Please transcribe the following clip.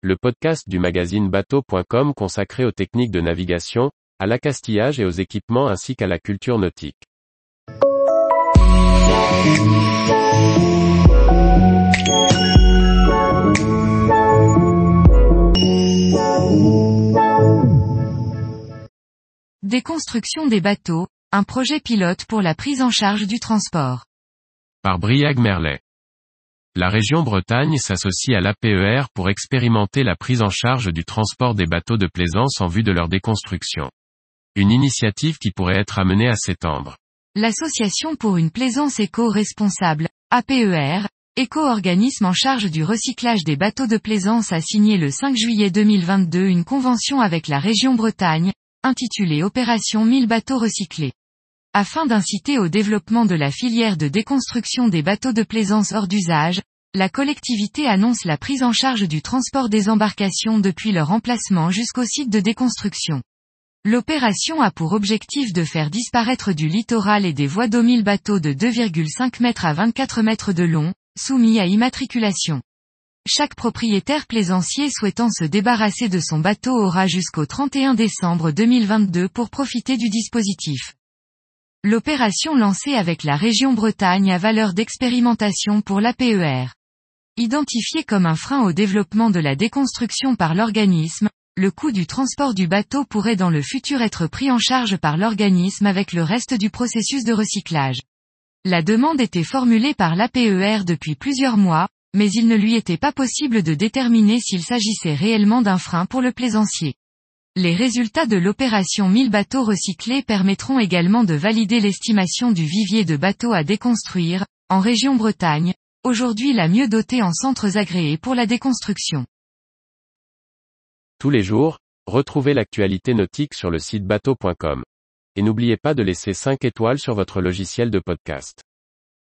le podcast du magazine bateau.com consacré aux techniques de navigation, à l'accastillage et aux équipements ainsi qu'à la culture nautique. Déconstruction des bateaux, un projet pilote pour la prise en charge du transport. Par Briag Merlet. La région Bretagne s'associe à l'APER pour expérimenter la prise en charge du transport des bateaux de plaisance en vue de leur déconstruction. Une initiative qui pourrait être amenée à s'étendre. L'Association pour une plaisance éco-responsable, APER, éco-organisme en charge du recyclage des bateaux de plaisance a signé le 5 juillet 2022 une convention avec la région Bretagne, intitulée Opération 1000 bateaux recyclés. Afin d'inciter au développement de la filière de déconstruction des bateaux de plaisance hors d'usage, la collectivité annonce la prise en charge du transport des embarcations depuis leur emplacement jusqu'au site de déconstruction. L'opération a pour objectif de faire disparaître du littoral et des voies d'eau 1000 bateaux de 2,5 mètres à 24 mètres de long, soumis à immatriculation. Chaque propriétaire plaisancier souhaitant se débarrasser de son bateau aura jusqu'au 31 décembre 2022 pour profiter du dispositif. L'opération lancée avec la région Bretagne a valeur d'expérimentation pour l'APER. Identifié comme un frein au développement de la déconstruction par l'organisme, le coût du transport du bateau pourrait dans le futur être pris en charge par l'organisme avec le reste du processus de recyclage. La demande était formulée par l'APER depuis plusieurs mois, mais il ne lui était pas possible de déterminer s'il s'agissait réellement d'un frein pour le plaisancier. Les résultats de l'opération 1000 bateaux recyclés permettront également de valider l'estimation du vivier de bateaux à déconstruire, en région Bretagne, aujourd'hui la mieux dotée en centres agréés pour la déconstruction. Tous les jours, retrouvez l'actualité nautique sur le site bateau.com. Et n'oubliez pas de laisser 5 étoiles sur votre logiciel de podcast.